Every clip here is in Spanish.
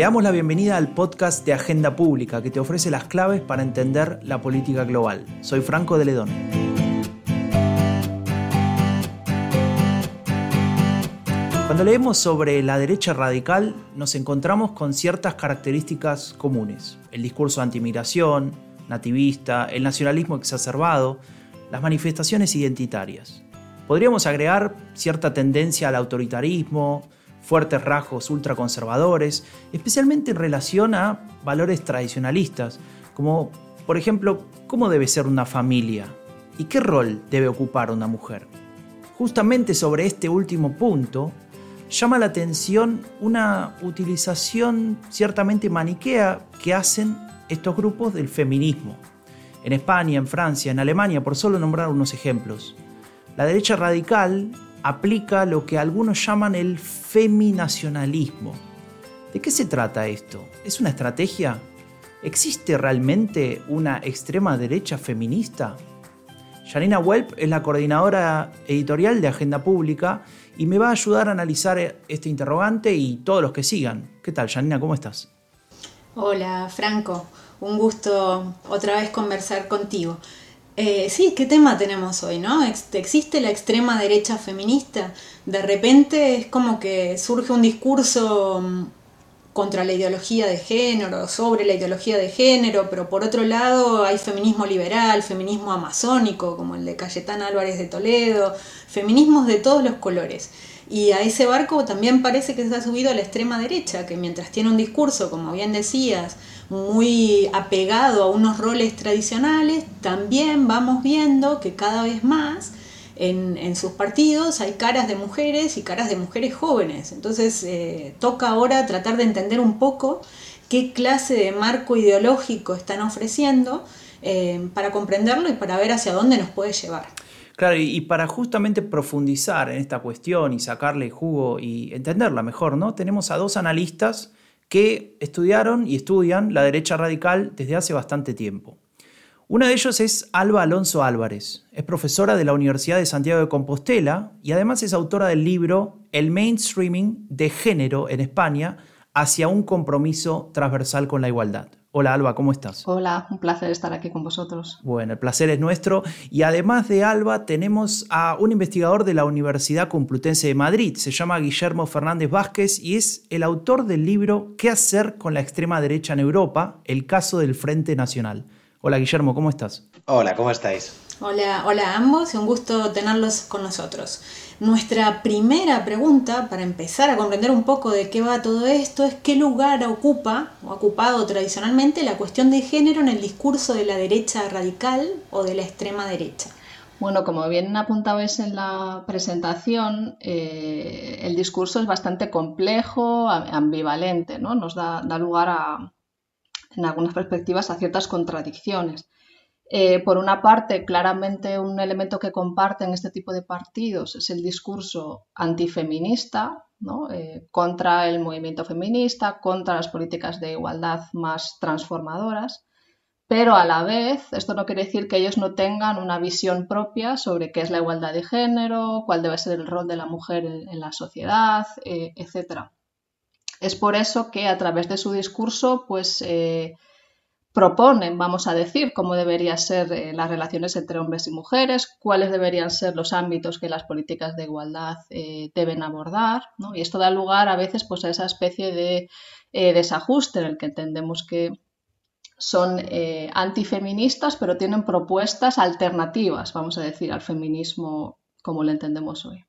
Te damos la bienvenida al podcast de Agenda Pública que te ofrece las claves para entender la política global. Soy Franco de Ledón. Cuando leemos sobre la derecha radical nos encontramos con ciertas características comunes. El discurso antimigración, nativista, el nacionalismo exacerbado, las manifestaciones identitarias. Podríamos agregar cierta tendencia al autoritarismo, fuertes rasgos ultraconservadores, especialmente en relación a valores tradicionalistas, como por ejemplo, ¿cómo debe ser una familia? ¿Y qué rol debe ocupar una mujer? Justamente sobre este último punto, llama la atención una utilización ciertamente maniquea que hacen estos grupos del feminismo. En España, en Francia, en Alemania, por solo nombrar unos ejemplos. La derecha radical aplica lo que algunos llaman el feminacionalismo. ¿De qué se trata esto? ¿Es una estrategia? ¿Existe realmente una extrema derecha feminista? Janina Welp es la coordinadora editorial de Agenda Pública y me va a ayudar a analizar este interrogante y todos los que sigan. ¿Qué tal, Janina? ¿Cómo estás? Hola, Franco. Un gusto otra vez conversar contigo. Eh, sí, ¿qué tema tenemos hoy, no? ¿Existe la extrema derecha feminista? De repente es como que surge un discurso mm, contra la ideología de género, sobre la ideología de género, pero por otro lado hay feminismo liberal, feminismo amazónico, como el de Cayetán Álvarez de Toledo, feminismos de todos los colores. Y a ese barco también parece que se ha subido a la extrema derecha, que mientras tiene un discurso, como bien decías, muy apegado a unos roles tradicionales, también vamos viendo que cada vez más en, sus partidos hay caras de mujeres y caras de mujeres jóvenes. Entonces eh, toca ahora tratar de entender un poco qué clase de marco ideológico están ofreciendo eh, para comprenderlo y para ver hacia dónde nos puede llevar. Claro, y, para justamente profundizar en esta cuestión y sacarle jugo y entenderla mejor, ¿no? Tenemos a dos analistas que estudiaron y estudian la derecha radical desde hace bastante tiempo. Uno de ellos es Alba Alonso Álvarez. Es profesora de la Universidad de Santiago de Compostela y además es autora del libro El mainstreaming de género en España hacia un compromiso transversal con la igualdad. Hola Alba, ¿cómo estás? Hola, un placer estar aquí con vosotros. Bueno, el placer es nuestro. Y además de Alba, tenemos a un investigador de la Universidad Complutense de Madrid. Se llama Guillermo Fernández Vázquez y es el autor del libro ¿Qué hacer con la extrema derecha en Europa? El caso del Frente Nacional. Hola Guillermo, ¿cómo estás? Hola, ¿cómo estáis? Hola, hola a ambos, un gusto tenerlos con nosotros. Nuestra primera pregunta, para empezar a comprender un poco de qué va todo esto, es qué lugar ocupa o ha ocupado tradicionalmente la cuestión de género en el discurso de la derecha radical o de la extrema derecha. Bueno, como bien apuntabais en la presentación, eh, el discurso es bastante complejo, ambivalente, ¿no? Nos da, da lugar a, en algunas perspectivas, a ciertas contradicciones. Eh, por una parte, claramente un elemento que comparten este tipo de partidos es el discurso antifeminista, eh, contra el movimiento feminista, contra las políticas de igualdad más transformadoras, pero a la vez esto no quiere decir que ellos no tengan una visión propia sobre qué es la igualdad de género, cuál debe ser el rol de la mujer en, la sociedad, eh, etc. Es por eso que a través de su discurso, pues proponen, vamos a decir, cómo deberían ser eh, las relaciones entre hombres y mujeres, cuáles deberían ser los ámbitos que las políticas de igualdad eh, deben abordar, y esto da lugar a veces pues, a esa especie de eh, desajuste en el que entendemos que son antifeministas, pero tienen propuestas alternativas, vamos a decir, al feminismo como lo entendemos hoy.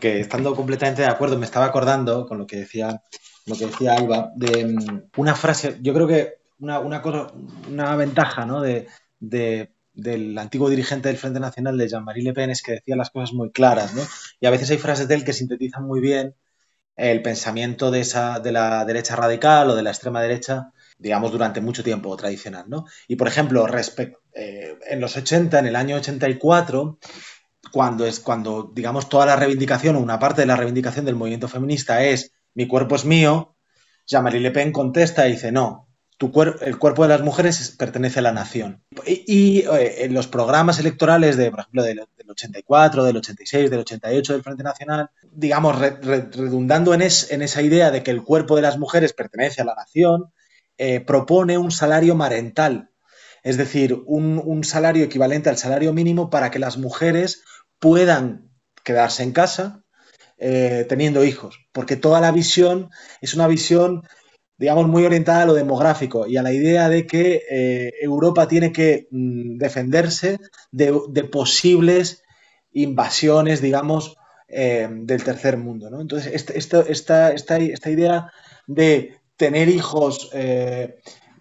Que, estando completamente de acuerdo, me estaba acordando con lo que decía, lo que decía Alba, de mm, una frase, yo creo que una, una, cosa, una ventaja ¿no? de, del antiguo dirigente del Frente Nacional, de Jean-Marie Le Pen, es que decía las cosas muy claras, ¿no? Y a veces hay frases de él que sintetizan muy bien el pensamiento de, esa, de la derecha radical o de la extrema derecha, digamos, durante mucho tiempo tradicional, ¿no? Y, por ejemplo, eh, en los 80, en el año 84, cuando, es, cuando, digamos, toda la reivindicación o una parte de la reivindicación del movimiento feminista es mi cuerpo es mío, Jean-Marie Le Pen contesta y dice, no, el cuerpo de las mujeres pertenece a la nación. Y, eh, en los programas electorales de, por ejemplo, del, 84, del 86, del 88 del Frente Nacional, digamos, redundando en, esa idea de que el cuerpo de las mujeres pertenece a la nación, eh, propone un salario marental, es decir, un, salario equivalente al salario mínimo para que las mujeres puedan quedarse en casa eh, teniendo hijos, porque toda la visión es una visión digamos, muy orientada a lo demográfico y a la idea de que eh, Europa tiene que mm, defenderse de, posibles invasiones, digamos, eh, del tercer mundo. ¿no? Entonces, este, esta, esta, idea de tener hijos eh,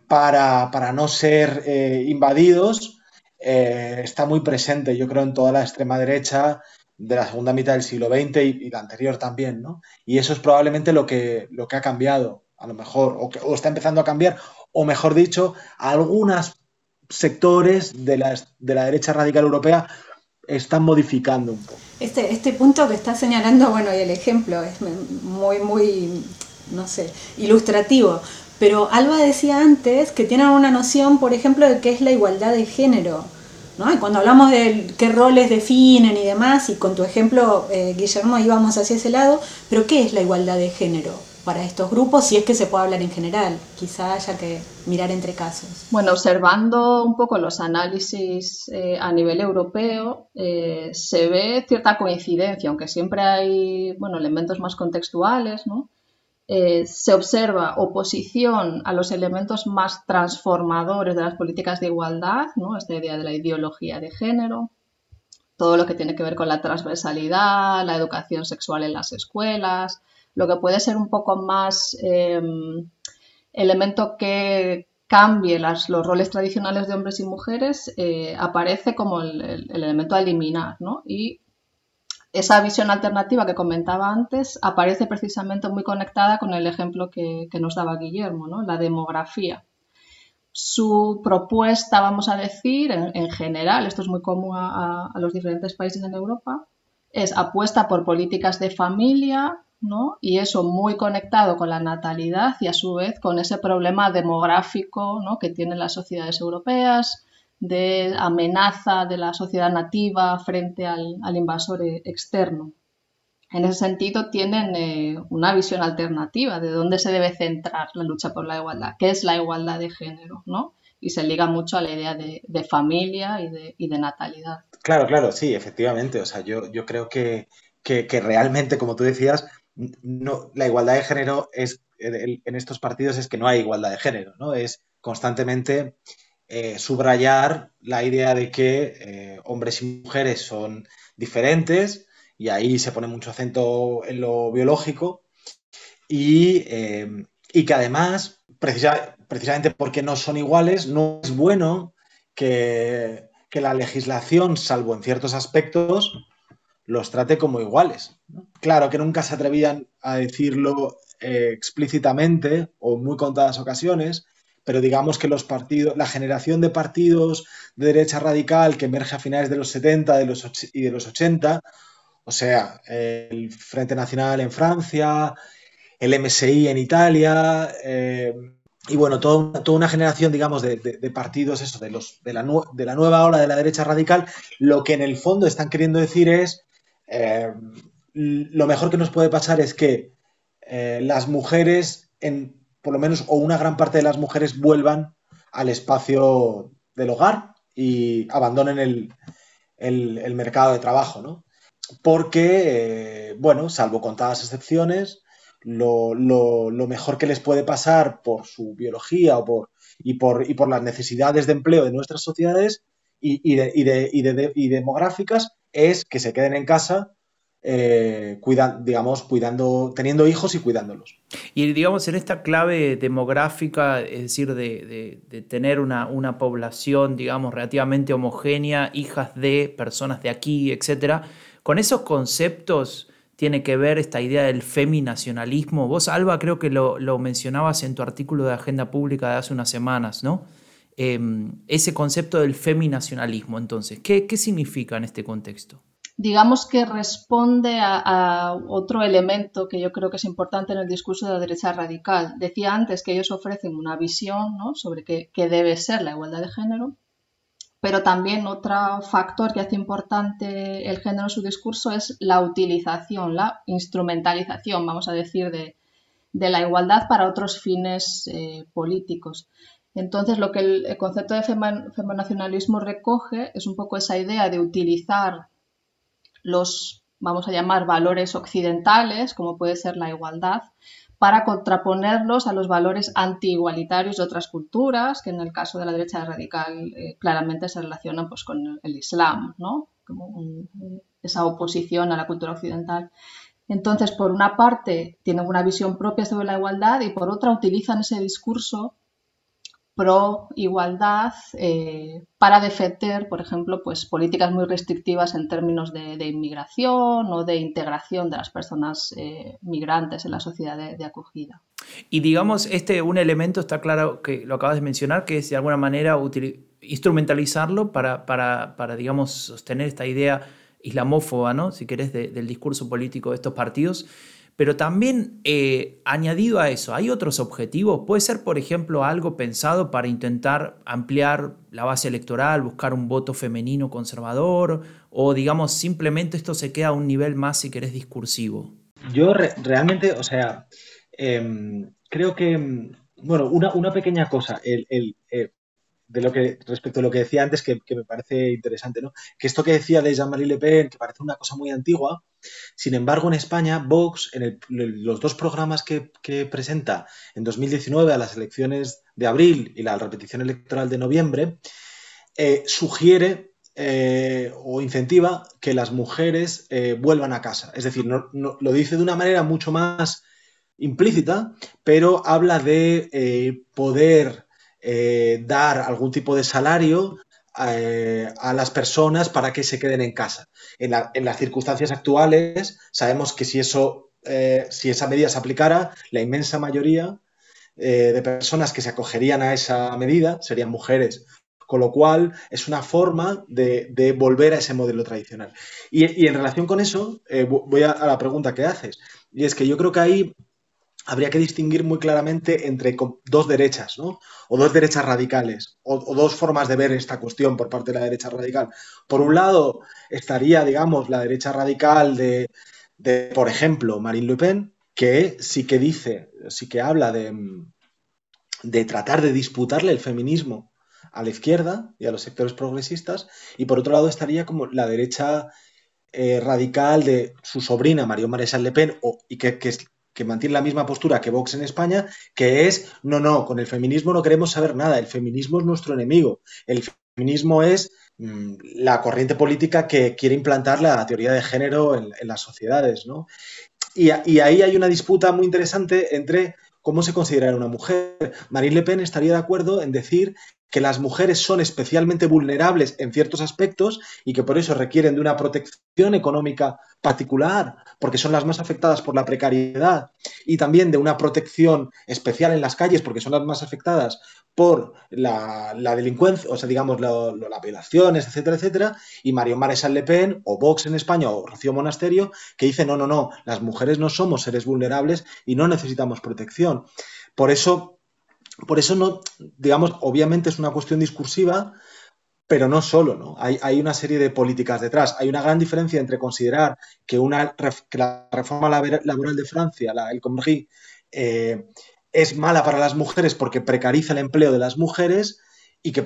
para, no ser invadidos está muy presente, yo creo, en toda la extrema derecha de la segunda mitad del siglo XX y, la anterior también, ¿no? Y eso es probablemente lo que, lo que ha cambiado a lo mejor, o, está empezando a cambiar, o mejor dicho, algunos sectores de la, de la derecha radical europea están modificando un poco. Este, este punto que está señalando, bueno, y el ejemplo es muy, muy, no sé, ilustrativo. Pero Alba decía antes que tienen una noción, por ejemplo, de qué es la igualdad de género. ¿no? Cuando hablamos de qué roles definen y demás, y con tu ejemplo, eh, Guillermo, íbamos hacia ese lado, pero ¿qué es la igualdad de género? Para estos grupos, si es que se puede hablar en general. Quizá haya que mirar entre casos. Bueno, observando un poco los análisis eh, a nivel europeo, eh, se ve cierta coincidencia, aunque siempre hay bueno, elementos más contextuales, ¿no? Eh, se observa oposición a los elementos más transformadores de las políticas de igualdad, ¿no? esta idea de la ideología de género, todo lo que tiene que ver con la transversalidad, la educación sexual en las escuelas, lo que puede ser un poco más em, elemento que cambie los roles tradicionales de hombres y mujeres, eh, aparece como el, elemento a eliminar, ¿no? Y esa visión alternativa que comentaba antes aparece precisamente muy conectada con el ejemplo que, nos daba Guillermo, ¿no? La demografía. Su propuesta, vamos a decir, en, general, esto es muy común a los diferentes países en Europa, es apuesta por políticas de familia, y eso muy conectado con la natalidad y a su vez con ese problema demográfico que tienen las sociedades europeas, de amenaza de la sociedad nativa frente al, invasor e, externo. En ese sentido, tienen eh, una visión alternativa de dónde se debe centrar la lucha por la igualdad, qué es la igualdad de género, ¿no? Y se liga mucho a la idea de, familia y de, natalidad. Claro, claro, sí, efectivamente. O sea, yo, yo creo que, que realmente, como tú decías, la igualdad de género es, en estos partidos es que no hay igualdad de género, ¿no? Es constantemente eh, subrayar la idea de que eh, hombres y mujeres son diferentes y ahí se pone mucho acento en lo biológico y, eh, que además, precisamente porque no son iguales, no es bueno que, que la legislación, salvo en ciertos aspectos, los trate como iguales. Claro que nunca se atrevían a decirlo eh, explícitamente o en muy contadas ocasiones, pero digamos que los partidos, la generación de partidos de derecha radical que emerge a finales de los 70 de los, y de los 80, o sea, el Frente Nacional en Francia, el MSI en Italia, eh, y bueno, toda, toda, una generación, digamos, de, partidos, eso, de, los, de, la, de la nueva ola de la derecha radical, lo que en el fondo están queriendo decir es eh, lo mejor que nos puede pasar es que eh, las mujeres, en, por lo menos, o una gran parte de las mujeres vuelvan al espacio del hogar y abandonen el, mercado de trabajo, ¿no? Porque, eh, bueno, salvo contadas excepciones, lo, mejor que les puede pasar por su biología o por, y, por, y por las necesidades de empleo de nuestras sociedades y, y, de, y demográficas es que se queden en casa eh, digamos, cuidando, teniendo hijos y cuidándolos. Y digamos, en esta clave demográfica, es decir, de, tener una, una, población, digamos, relativamente homogénea, hijas de personas de aquí, etcétera, con esos conceptos tiene que ver esta idea del feminacionalismo. Vos, Alba, creo que lo, mencionabas en tu artículo de Agenda Pública de hace unas semanas, ¿no? Em, ese concepto del feminacionalismo, entonces, ¿qué, ¿qué significa en este contexto? Digamos que responde a, otro elemento que yo creo que es importante en el discurso de la derecha radical. Decía antes que ellos ofrecen una visión sobre qué, debe ser la igualdad de género, pero también otro factor que hace importante el género en su discurso es la utilización, la instrumentalización, vamos a decir, de, la igualdad para otros fines eh, políticos. Entonces, lo que el, concepto de feminacionalismo recoge es un poco esa idea de utilizar los, vamos a llamar, valores occidentales, como puede ser la igualdad, para contraponerlos a los valores anti-igualitarios de otras culturas, que en el caso de la derecha radical eh, claramente se relacionan pues, con el Islam, ¿no? como esa oposición a la cultura occidental. Entonces, por una parte, tienen una visión propia sobre la igualdad y por otra utilizan ese discurso pro igualdad eh, para defender, por ejemplo, pues políticas muy restrictivas en términos de, inmigración o de integración de las personas eh, migrantes en la sociedad de, acogida. Y digamos, este un elemento está claro que lo acabas de mencionar, que es de alguna manera instrumentalizarlo para, para, para, digamos, sostener esta idea islamófoba, ¿no? si querés, del discurso político de estos partidos. Pero también eh, añadido a eso, ¿hay otros objetivos? Puede ser, por ejemplo, algo pensado para intentar ampliar la base electoral, buscar un voto femenino conservador, o digamos, simplemente esto se queda a un nivel más, si querés, discursivo. Yo realmente, o sea, em, creo que, em, bueno, una, pequeña cosa, eh, de lo que respecto a lo que decía antes que, me parece interesante, ¿no? Que esto que decía de Jean-Marie Le Pen, que parece una cosa muy antigua, sin embargo en España Vox, en los dos programas que, presenta en 2019 a las elecciones de abril y la repetición electoral de noviembre, eh, sugiere eh, o incentiva que las mujeres eh, vuelvan a casa. Es decir, lo dice de una manera mucho más implícita, pero habla de poder dar algún tipo de salario eh, a las personas para que se queden en casa. En, las circunstancias actuales sabemos que si eso, eh, si esa medida se aplicara, la inmensa mayoría de personas que se acogerían a esa medida serían mujeres. Con lo cual es una forma de, volver a ese modelo tradicional. Y, en relación con eso, voy a, a la pregunta que haces. Y es que yo creo que ahí habría que distinguir muy claramente entre dos derechas, ¿no? O dos derechas radicales, o, dos formas de ver esta cuestión por parte de la derecha radical. Por un lado, estaría, digamos, la derecha radical de, por ejemplo, Marine Le Pen, que sí que dice, sí que habla de, de tratar de disputarle el feminismo a la izquierda y a los sectores progresistas, y por otro lado estaría como la derecha eh, radical de su sobrina, Mario Maréchal Le Pen, o, y que, que, que mantiene la misma postura que Vox en España, que es, no, no, con el feminismo no queremos saber nada, el feminismo es nuestro enemigo, el feminismo es mm, la corriente política que quiere implantar la teoría de género en, las sociedades, ¿no? Y, y, ahí hay una disputa muy interesante entre cómo se considera una mujer. Marine Le Pen estaría de acuerdo en decir que las mujeres son especialmente vulnerables en ciertos aspectos y que por eso requieren de una protección económica particular, porque son las más afectadas por la precariedad, y también de una protección especial en las calles, porque son las más afectadas por la, delincuencia, o sea, digamos, las violaciones, etcétera, etcétera, y Mario Maréchal Le Pen, o Vox en España, o Rocío Monasterio, que dice, no, no, no, las mujeres no somos seres vulnerables y no necesitamos protección. Por eso por eso no, digamos, obviamente es una cuestión discursiva, pero no solo, ¿no? Hay, una serie de políticas detrás. Hay una gran diferencia entre considerar que, una, la reforma laboral de Francia, la, el Comrie, eh, es mala para las mujeres porque precariza el empleo de las mujeres y que,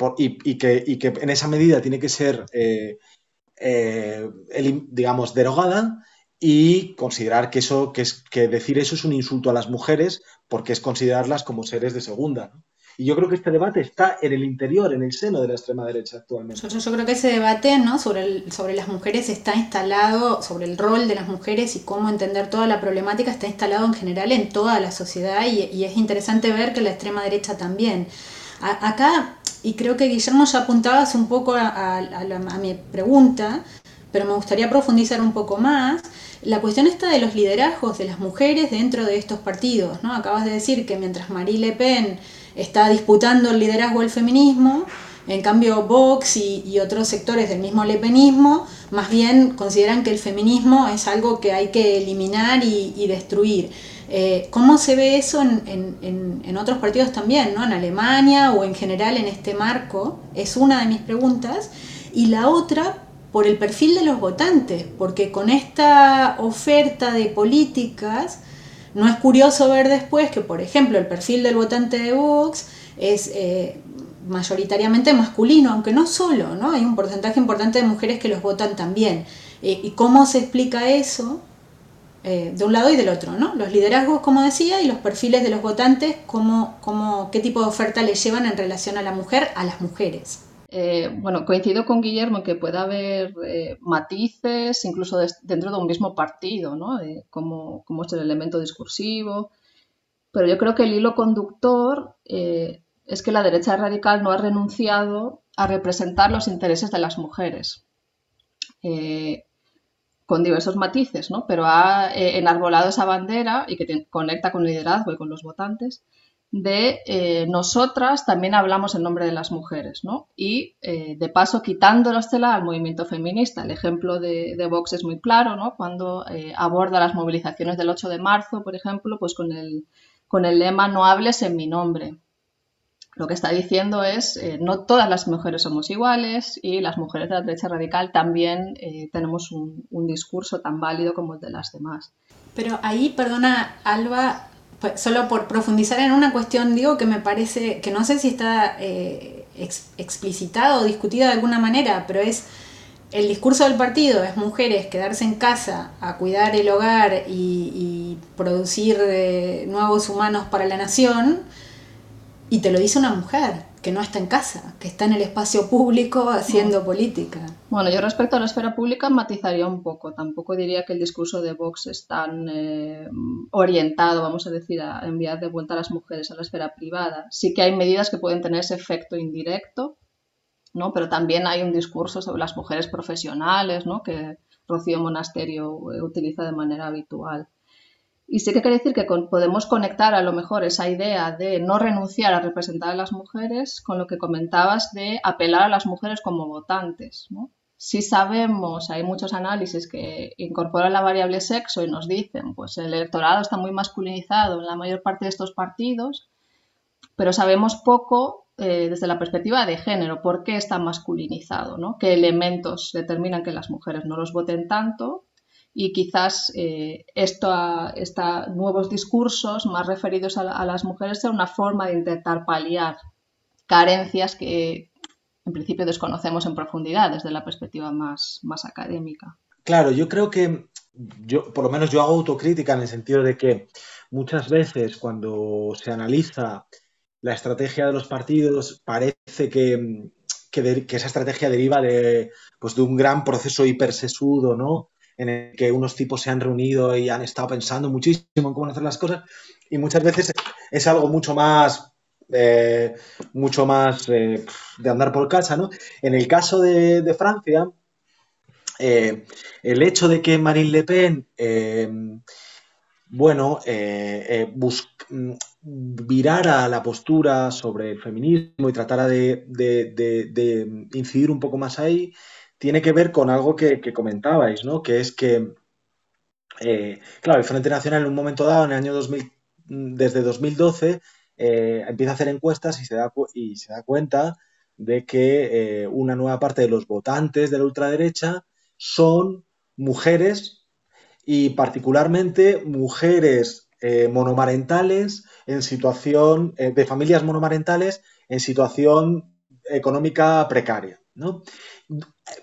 que, en esa medida tiene que ser, eh, eh, digamos, derogada y considerar que eso, que, es, que decir eso es un insulto a las mujeres porque es considerarlas como seres de segunda. Y yo creo que este debate está en el interior, en el seno de la extrema derecha actualmente. Yo, creo que ese debate ¿no? sobre, sobre las mujeres está instalado, sobre el rol de las mujeres y cómo entender toda la problemática, está instalado en general en toda la sociedad y, es interesante ver que la extrema derecha también. acá, y creo que Guillermo ya apuntaba un poco a, a mi pregunta, pero me gustaría profundizar un poco más la cuestión está de los liderazgos de las mujeres dentro de estos partidos. ¿no? Acabas de decir que mientras Marie Le Pen está disputando el liderazgo del feminismo, En cambio, Vox y, otros sectores del mismo lepenismo más bien consideran que el feminismo es algo que hay que eliminar y, destruir. Eh, ¿Cómo se ve eso en, otros partidos también, ¿no? en Alemania o en general en este marco? Es una de mis preguntas. Y la otra, por el perfil de los votantes, porque con esta oferta de políticas, no es curioso ver después que, por ejemplo, el perfil del votante de Vox es eh, mayoritariamente masculino, aunque no solo, ¿no? Hay un porcentaje importante de mujeres que los votan también. Eh, ¿Y cómo se explica eso? Eh, de un lado y del otro, ¿no? Los liderazgos, como decía, y los perfiles de los votantes, cómo, cómo, qué tipo de oferta le llevan en relación a la mujer, a las mujeres. Eh, bueno, coincido con Guillermo en que puede haber matices, incluso dentro de un mismo partido, ¿no? cómo, cómo, es el elemento discursivo. Pero yo creo que el hilo conductor es que la derecha radical no ha renunciado a representar los intereses de las mujeres, eh, con diversos matices, ¿no? pero ha eh, enarbolado esa bandera y que conecta con el liderazgo y con los votantes de eh, nosotras también hablamos en nombre de las mujeres. Y de paso quitando la estela al movimiento feminista. El ejemplo de, de Vox es muy claro, ¿no? Cuando aborda las movilizaciones del 8 de marzo, por ejemplo, pues con el, con el lema no hables en mi nombre, lo que está diciendo es eh, no todas las mujeres somos iguales y las mujeres de la derecha radical también eh, tenemos un, discurso tan válido como el de las demás. Pero ahí, perdona, Alba, solo por profundizar en una cuestión, digo que me parece, que no sé si está eh, explicitado o discutido de alguna manera, pero es el discurso del partido, es mujeres quedarse en casa a cuidar el hogar y, y producir nuevos humanos para la nación y te lo dice una mujer que no está en casa, que está en el espacio público haciendo política. Bueno, yo respecto a la esfera pública matizaría un poco. Tampoco diría que el discurso de Vox es tan eh, orientado, vamos a decir, a enviar de vuelta a las mujeres a la esfera privada. Sí que hay medidas que pueden tener ese efecto indirecto, ¿no? pero también hay un discurso sobre las mujeres profesionales ¿no? que Rocío Monasterio utiliza de manera habitual. Y sí que quiere decir que podemos conectar a lo mejor esa idea de no renunciar a representar a las mujeres con lo que comentabas de apelar a las mujeres como votantes. ¿no? Si sabemos, hay muchos análisis que incorporan la variable sexo y nos dicen, pues el electorado está muy masculinizado en la mayor parte de estos partidos, pero sabemos poco eh, desde la perspectiva de género, por qué está masculinizado, ¿no? qué elementos determinan que las mujeres no los voten tanto y quizás eh, esto, nuevos discursos más referidos a, las mujeres sea una forma de intentar paliar carencias que en principio desconocemos en profundidad desde la perspectiva más, más académica. Claro, yo creo que yo, por lo menos yo hago autocrítica en el sentido de que muchas veces cuando se analiza la estrategia de los partidos parece que, que, esa estrategia deriva de, pues, de un gran proceso hipersesudo, ¿no? En el que unos tipos se han reunido y han estado pensando muchísimo en cómo hacer las cosas y muchas veces es algo mucho más eh, mucho más eh, de andar por casa, ¿no? En el caso de, Francia, eh, el hecho de que Marine Le Pen, bueno, virara la postura sobre el feminismo y tratara de incidir un poco más ahí, tiene que ver con algo que, comentabais, ¿no? Que es que, eh, claro, el Frente Nacional en un momento dado, en el año 2000, desde 2012, eh, empieza a hacer encuestas y se da, y se da cuenta de que eh, una nueva parte de los votantes de la ultraderecha son mujeres y particularmente mujeres monomarentales en situación de familias monomarentales en situación económica precaria. ¿No?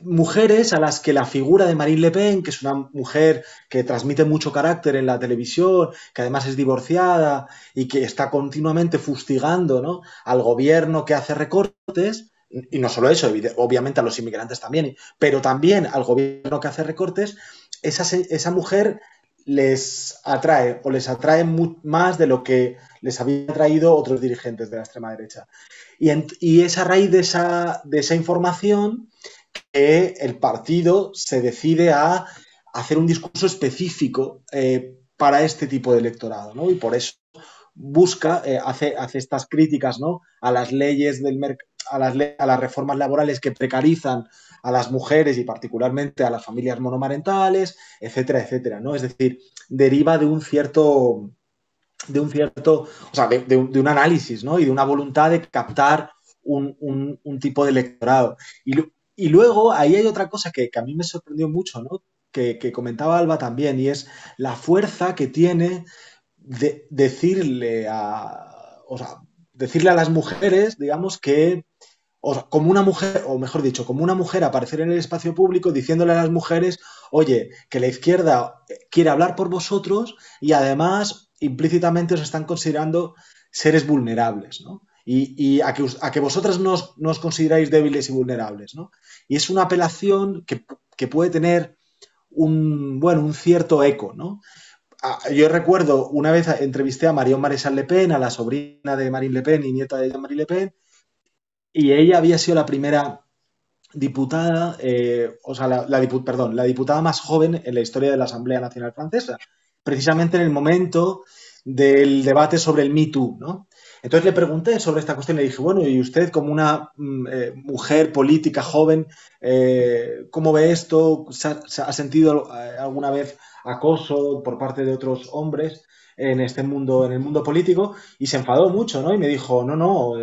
mujeres a las que la figura de Marine Le Pen, que es una mujer que transmite mucho carácter en la televisión, que además es divorciada y que está continuamente fustigando al gobierno que hace recortes, y no solo eso, obviamente a los inmigrantes también, pero también al gobierno que hace recortes, esa, esa mujer les atrae o les atrae más de lo que les habían traído otros dirigentes de la extrema derecha. Y, y es a raíz de esa, de esa información que el partido se decide a hacer un discurso específico eh, para este tipo de electorado, ¿no? Y por eso busca, eh, hace, hace, estas críticas, ¿no? A las leyes del a, las, a las reformas laborales que precarizan a las mujeres y particularmente a las familias monomarentales, etcétera, etcétera, ¿no? Es decir, deriva de un cierto, de un cierto, o sea, de, un análisis, ¿no? Y de una voluntad de captar un, tipo de electorado. Y, luego ahí hay otra cosa que, a mí me sorprendió mucho, ¿no? Que, comentaba Alba también, y es la fuerza que tiene de decirle a, o sea, decirle a las mujeres, digamos, que, o como una mujer, o mejor dicho, como una mujer aparecer en el espacio público diciéndole a las mujeres, oye, que la izquierda quiere hablar por vosotros y además implícitamente os están considerando seres vulnerables, ¿no? Y, a, que, a, que, vosotras no os, consideráis débiles y vulnerables, ¿no? Y es una apelación que, puede tener un, bueno, un cierto eco, ¿no? Yo recuerdo, una vez entrevisté a Marion Maréchal Le Pen, a la sobrina de Marine Le Pen y nieta de Jean-Marie Le Pen, y ella había sido la primera diputada, eh, o sea, la, la diputada más joven en la historia de la Asamblea Nacional Francesa, precisamente en el momento del debate sobre el Me Too, ¿no? Entonces le pregunté sobre esta cuestión le dije, bueno, y usted como una mm, eh, mujer política joven, eh, ¿cómo ve esto? ¿Se ha, sentido eh, alguna vez acoso por parte de otros hombres en este mundo, en el mundo político? Y se enfadó mucho, ¿no? Y me dijo, no, no,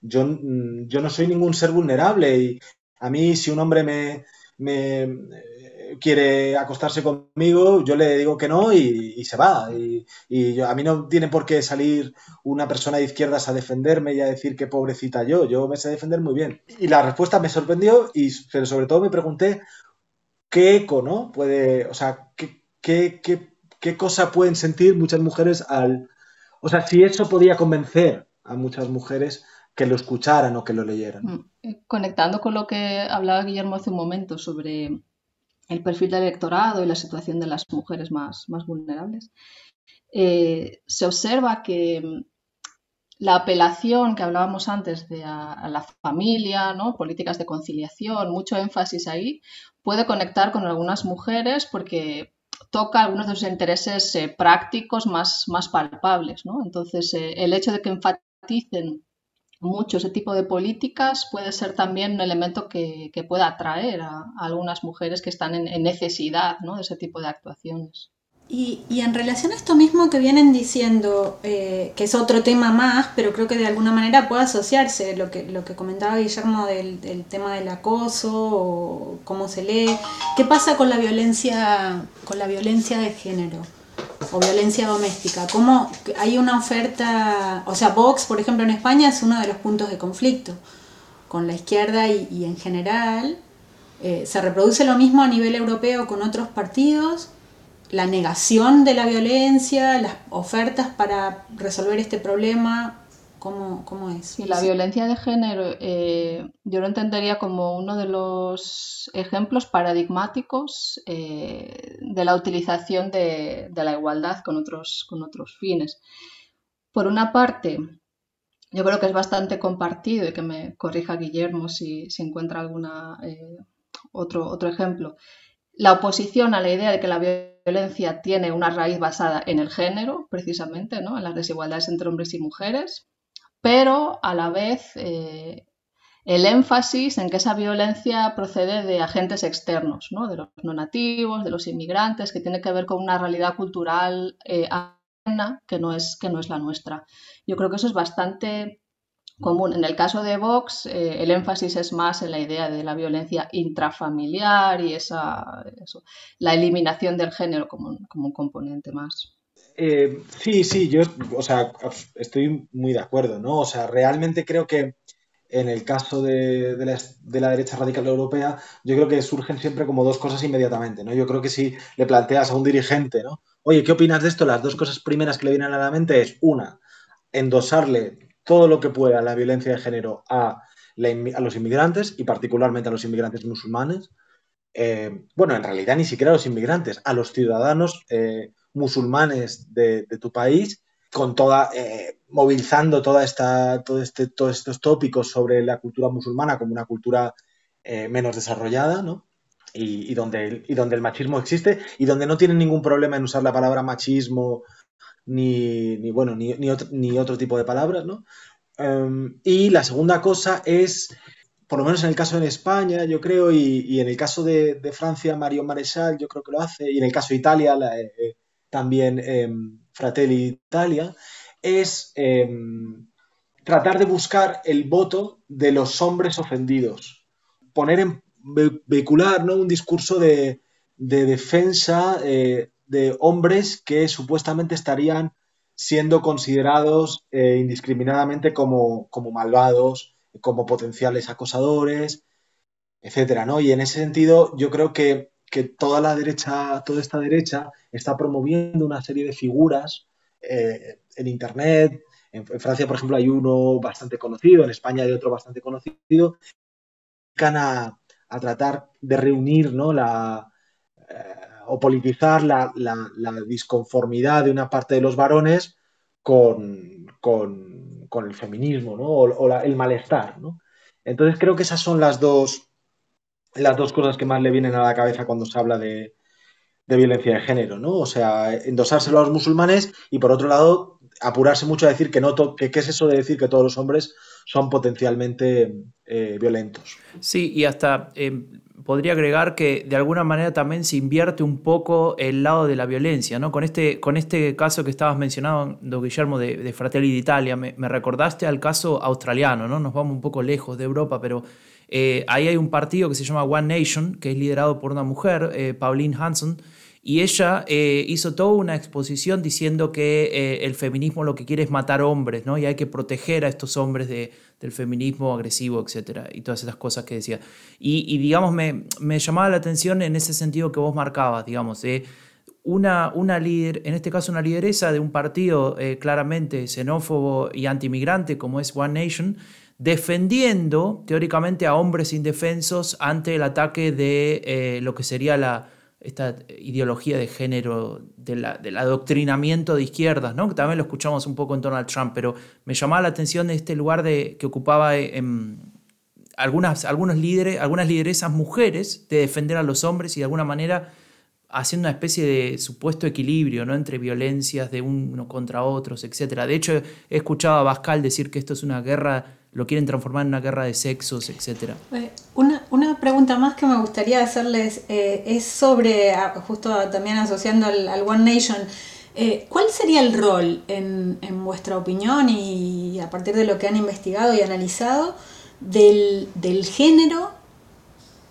yo, mm, yo no soy ningún ser vulnerable y a mí si un hombre me, me quiere acostarse conmigo, yo le digo que no y, se va. Y, a mí no tiene por qué salir una persona de izquierdas a defenderme y a decir que pobrecita yo. Yo me sé defender muy bien. Y la respuesta me sorprendió, y, pero sobre todo me pregunté qué eco, ¿no? Puede, o sea, qué, qué, qué, qué cosa pueden sentir muchas mujeres al... O sea, si eso podía convencer a muchas mujeres que lo escucharan o que lo leyeran. Mm, eh, conectando con lo que hablaba Guillermo hace un momento sobre el perfil del electorado y la situación de las mujeres más, más vulnerables, eh, se observa que mm, la apelación que hablábamos antes de a, la familia, ¿no? políticas de conciliación, mucho énfasis ahí, puede conectar con algunas mujeres porque toca algunos de sus intereses eh, prácticos más, más palpables. ¿no? Entonces, eh, el hecho de que enfaticen mucho ese tipo de políticas puede ser también un elemento que, pueda atraer a, algunas mujeres que están en, necesidad de ese tipo de actuaciones. Y, en relación a esto mismo que vienen diciendo, eh, que es otro tema más, pero creo que de alguna manera puede asociarse lo que, lo que comentaba Guillermo del, del tema del acoso o cómo se lee, ¿qué pasa con la violencia, con la violencia de género? O violencia doméstica. ¿Cómo hay una oferta? O sea, Vox, por ejemplo, en España es uno de los puntos de conflicto con la izquierda y, en general. Eh, se reproduce lo mismo a nivel europeo con otros partidos. La negación de la violencia, las ofertas para resolver este problema ¿Cómo, es? La violencia de género eh, yo lo entendería como uno de los ejemplos paradigmáticos eh, de la utilización de, la igualdad con otros, con otros fines. Por una parte, yo creo que es bastante compartido y que me corrija Guillermo si, encuentra alguna eh, otro, otro ejemplo. La oposición a la idea de que la violencia tiene una raíz basada en el género, precisamente, ¿no? en las desigualdades entre hombres y mujeres, pero a la vez eh, el énfasis en que esa violencia procede de agentes externos, ¿no? de los no nativos, de los inmigrantes, que tiene que ver con una realidad cultural eh, que no, es, que no es la nuestra. Yo creo que eso es bastante común. En el caso de Vox, eh, el énfasis es más en la idea de la violencia intrafamiliar y esa, la eliminación del género como, como un componente más. Eh, sí, sí, yo, o sea, estoy muy de acuerdo, ¿no? O sea, realmente creo que en el caso de, la, derecha radical europea, yo creo que surgen siempre como dos cosas inmediatamente, ¿no? Yo creo que si le planteas a un dirigente, ¿no? Oye, ¿qué opinas de esto? Las dos cosas primeras que le vienen a la mente es, una, endosarle todo lo que pueda la violencia de género a, los inmigrantes y particularmente a los inmigrantes musulmanes. Eh, bueno, en realidad ni siquiera a los inmigrantes, a los ciudadanos eh, musulmanes de, tu país, con toda, eh, movilizando toda esta, todo este, todos estos tópicos sobre la cultura musulmana como una cultura eh, menos desarrollada, ¿no? Y, donde, y donde el machismo existe y donde no tienen ningún problema en usar la palabra machismo ni, bueno, ni, otro, ni otro tipo de palabras, ¿no? Em, y la segunda cosa es, por lo menos en el caso de España, yo creo, y, en el caso de, Francia, Mario Marechal, yo creo que lo hace, y en el caso de Italia, eh, eh, también em, Fratelli Italia, es em, tratar de buscar el voto de los hombres ofendidos, poner en vehicular ¿no? un discurso de, defensa eh, de hombres que supuestamente estarían siendo considerados eh, indiscriminadamente como, malvados, como potenciales acosadores, etcétera, ¿no? Y en ese sentido, yo creo que, toda la derecha, toda esta derecha está promoviendo una serie de figuras eh, en internet. En, Francia, por ejemplo, hay uno bastante conocido, en España hay otro bastante conocido, que a, a tratar de reunir ¿no? la, eh, o politizar la, disconformidad de una parte de los varones con, el feminismo ¿no? o, el malestar. ¿no? Entonces creo que esas son las dos, las dos cosas que más le vienen a la cabeza cuando se habla de, violencia de género, ¿no? O sea, endosárselo a los musulmanes y por otro lado apurarse mucho a decir que no que qué es eso de decir que todos los hombres son potencialmente eh, violentos. Sí, y hasta eh, podría agregar que de alguna manera también se invierte un poco el lado de la violencia, ¿no? Con este, con este caso que estabas mencionando, Guillermo, de, Fratelli d'Italia, me, me, recordaste al caso australiano, ¿no? Nos vamos un poco lejos de Europa, pero eh, ahí hay un partido que se llama One Nation, que es liderado por una mujer, eh, Pauline Hanson, y ella eh, hizo toda una exposición diciendo que el feminismo lo que quiere es matar hombres, ¿no? Y hay que proteger a estos hombres de, del feminismo agresivo, etcétera, y todas esas cosas que decía. Y, digamos, me, llamaba la atención en ese sentido que vos marcabas, digamos, de una, una líder, en este caso una lideresa de un partido eh, claramente xenófobo y antimigrante como es One Nation, defendiendo teóricamente a hombres indefensos ante el ataque de eh, lo que sería la, esta ideología de género, del adoctrinamiento de izquierdas, ¿no? que también lo escuchamos un poco en Donald Trump, pero me llamaba la atención este lugar de, que ocupaba en, algunas, algunos líderes, algunas lideresas mujeres de defender a los hombres y de alguna manera haciendo una especie de supuesto equilibrio ¿no? entre violencias de unos contra otros, etc. De hecho, he escuchado a Bascal decir que esto es una guerra lo quieren transformar en una guerra de sexos, etc. Eh, una, una pregunta más que me gustaría hacerles eh, es sobre, ah, justo también asociando al, One Nation, eh, ¿cuál sería el rol, en, en, vuestra opinión y a partir de lo que han investigado y analizado, del, del género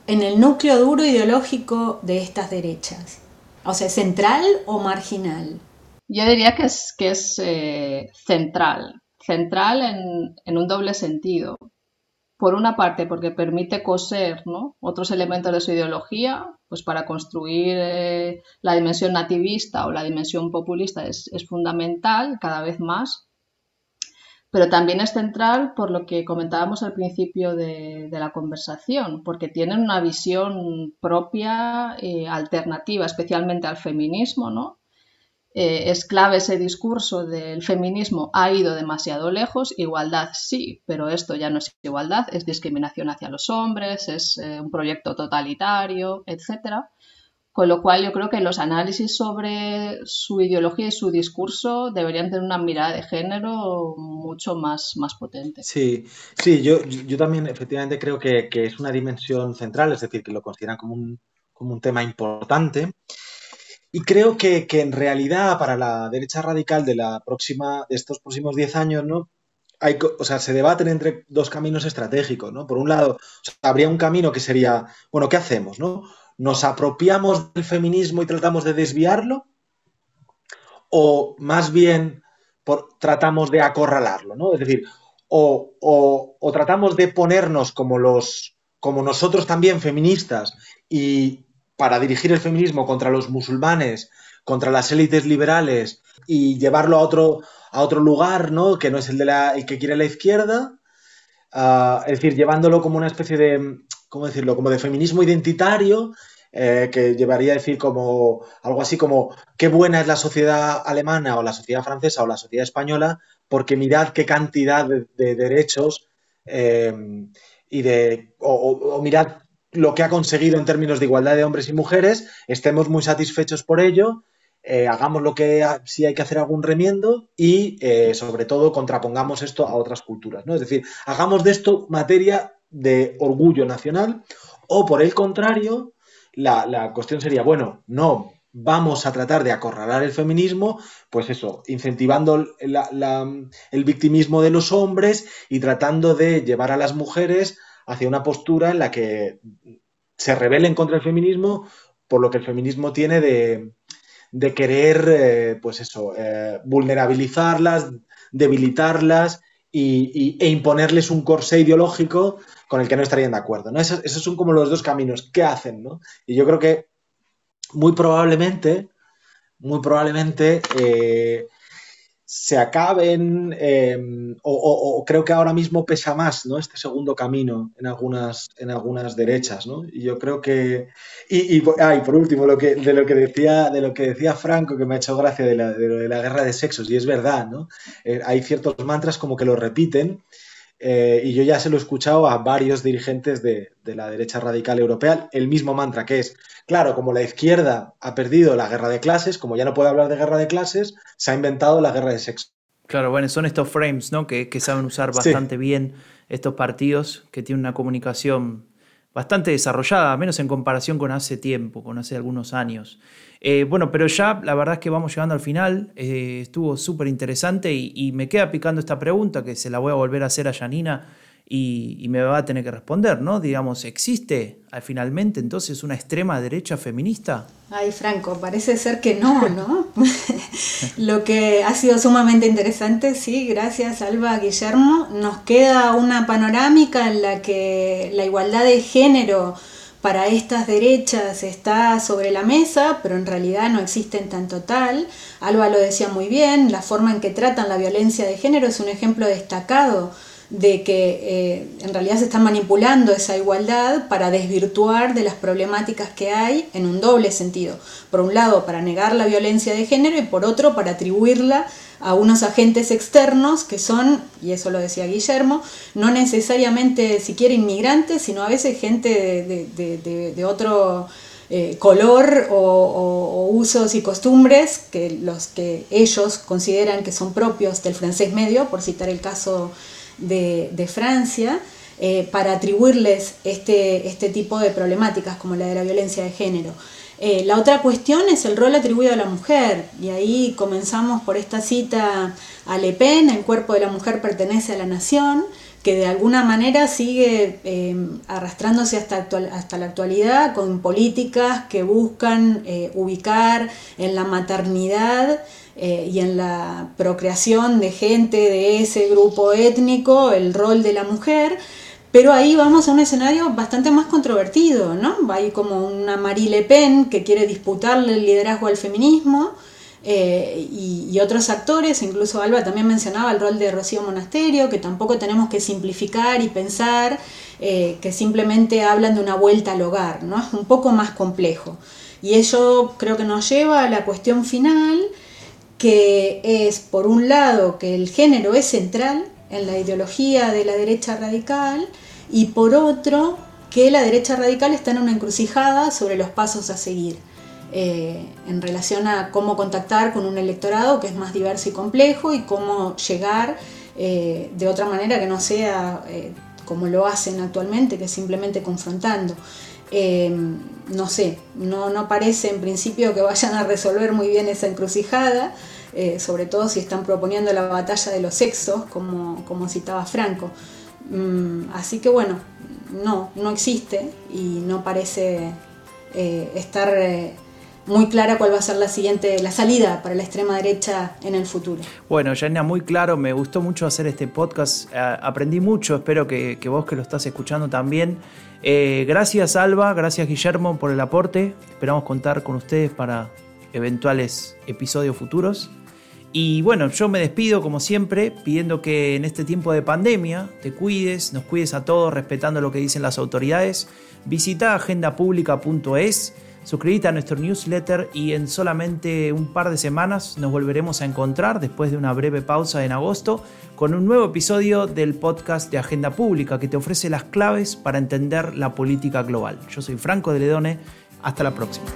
en el núcleo duro ideológico de estas derechas? O sea, ¿central o marginal? Yo diría que es, que es central, central en, un doble sentido. Por una parte, porque permite coser otros elementos de su ideología, pues para construir eh, la dimensión nativista o la dimensión populista es, fundamental cada vez más, pero también es central por lo que comentábamos al principio de, la conversación, porque tienen una visión propia, eh, alternativa, especialmente al feminismo, ¿no? Eh, es clave ese discurso del feminismo ha ido demasiado lejos, igualdad sí, pero esto ya no es igualdad, es discriminación hacia los hombres, es eh, un proyecto totalitario, etc. Con lo cual yo creo que los análisis sobre su ideología y su discurso deberían tener una mirada de género mucho más, más potente. Sí, sí, yo, yo también efectivamente creo que, que, es una dimensión central, es decir, que lo consideran como un, como un tema importante. Y creo que, en realidad para la derecha radical de la próxima, de estos próximos 10 años, ¿no? Hay, o sea, se debaten entre dos caminos estratégicos, ¿no? Por un lado, habría un camino que sería, bueno, ¿qué hacemos, no? ¿Nos apropiamos del feminismo y tratamos de desviarlo? ¿O más bien tratamos de acorralarlo, ¿no? Es decir, o, o, tratamos de ponernos como los, como nosotros también feministas y, para dirigir el feminismo contra los musulmanes, contra las élites liberales y llevarlo a otro, a otro lugar, ¿no? Que no es el, de la, que quiere la izquierda. Ah, es decir, llevándolo como una especie de, ¿cómo decirlo? Como de feminismo identitario, eh, que llevaría a decir como algo así como qué buena es la sociedad alemana o la sociedad francesa o la sociedad española, porque mirad qué cantidad de, derechos eh, y de, o mirad lo que ha conseguido en términos de igualdad de hombres y mujeres, estemos muy satisfechos por ello eh, hagamos lo que si hay que hacer algún remiendo y eh, sobre todo contrapongamos esto a otras culturas, ¿no? Es decir, hagamos de esto materia de orgullo nacional o por el contrario, la, la cuestión sería, bueno, no, vamos a tratar de acorralar el feminismo, pues eso, incentivando el victimismo de los hombres y tratando de llevar a las mujeres hacia una postura en la que se rebelen contra el feminismo por lo que el feminismo tiene de, querer, eh, pues eso, eh, vulnerabilizarlas, debilitarlas y, e imponerles un corsé ideológico con el que no estarían de acuerdo. ¿no? Esos, esos, son como los dos caminos. ¿Qué hacen? ¿no? Y yo creo que muy probablemente, muy probablemente eh, se acaben, em, o, creo que ahora mismo pesa más, ¿no? Este segundo camino en algunas, en algunas derechas, ¿no? Y yo creo que, y, y, ah, por último, lo que, de lo que decía, de lo que decía Franco, que me ha hecho gracia de la, de la guerra de sexos, y es verdad, ¿no? Eh, hay ciertos mantras como que lo repiten, eh, y yo ya se lo he escuchado a varios dirigentes de, la derecha radical europea, el mismo mantra que es, claro, como la izquierda ha perdido la guerra de clases, como ya no puede hablar de guerra de clases, se ha inventado la guerra de sexo. Claro, bueno, son estos frames, ¿no? Que, saben usar bastante bien estos partidos, que tienen una comunicación bastante desarrollada, menos en comparación con hace tiempo, con hace algunos años. Eh, bueno, pero ya la verdad es que vamos llegando al final. Eh, estuvo súper interesante y, me queda picando esta pregunta que se la voy a volver a hacer a Janina y, me va a tener que responder, ¿no? Digamos, ¿existe finalmente entonces una extrema derecha feminista? Ay, Franco, parece ser que no, ¿no? Lo que ha sido sumamente interesante, sí, gracias Alba Guillermo, nos queda una panorámica en la que la igualdad de género para estas derechas está sobre la mesa, pero en realidad no existen tan total. Alba lo decía muy bien, la forma en que tratan la violencia de género es un ejemplo destacado de que eh, en realidad se está manipulando esa igualdad para desvirtuar de las problemáticas que hay en un doble sentido. Por un lado, para negar la violencia de género y por otro, para atribuirla a unos agentes externos que son, y eso lo decía Guillermo, no necesariamente siquiera inmigrantes, sino a veces gente de, otro eh, color o, usos y costumbres que los que ellos consideran que son propios del francés medio, por citar el caso de, Francia eh, para atribuirles este, este tipo de problemáticas como la de la violencia de género. Eh, la otra cuestión es el rol atribuido a la mujer, y ahí comenzamos por esta cita a Le Pen, el cuerpo de la mujer pertenece a la nación, que de alguna manera sigue eh, arrastrándose hasta, hasta la actualidad con políticas que buscan ubicar en la maternidad eh, y en la procreación de gente de ese grupo étnico, el rol de la mujer, pero ahí vamos a un escenario bastante más controvertido, ¿no? Hay como una Marie Le Pen que quiere disputarle el liderazgo al feminismo, eh, y, otros actores, incluso Alba también mencionaba el rol de Rocío Monasterio, que tampoco tenemos que simplificar y pensar eh, que simplemente hablan de una vuelta al hogar, ¿no? Es un poco más complejo. Y eso creo que nos lleva a la cuestión final, que es, por un lado, que el género es central en la ideología de la derecha radical y por otro, que la derecha radical está en una encrucijada sobre los pasos a seguir eh, en relación a cómo contactar con un electorado que es más diverso y complejo y cómo llegar eh, de otra manera que no sea eh, como lo hacen actualmente, que es simplemente confrontando. No sé, no, no parece en principio que vayan a resolver muy bien esa encrucijada. Eh, sobre todo si están proponiendo la batalla de los sexos, como, como citaba Franco. Mm, así que bueno, no, no existe y no parece eh, estar eh, muy clara cuál va a ser la siguiente, la salida para la extrema derecha en el futuro. Bueno, Janina, muy claro, me gustó mucho hacer este podcast, aprendí mucho, espero que, que, vos que lo estás escuchando también. gracias Alba, gracias Guillermo por el aporte, esperamos contar con ustedes para eventuales episodios futuros. Y bueno, yo me despido como siempre pidiendo que en este tiempo de pandemia te cuides, nos cuides a todos respetando lo que dicen las autoridades. Visita agendapublica.es, suscríbete a nuestro newsletter y en solamente un par de semanas nos volveremos a encontrar después de una breve pausa en agosto con un nuevo episodio del podcast de Agenda Pública que te ofrece las claves para entender la política global. Yo soy Franco de Ledone, hasta la próxima.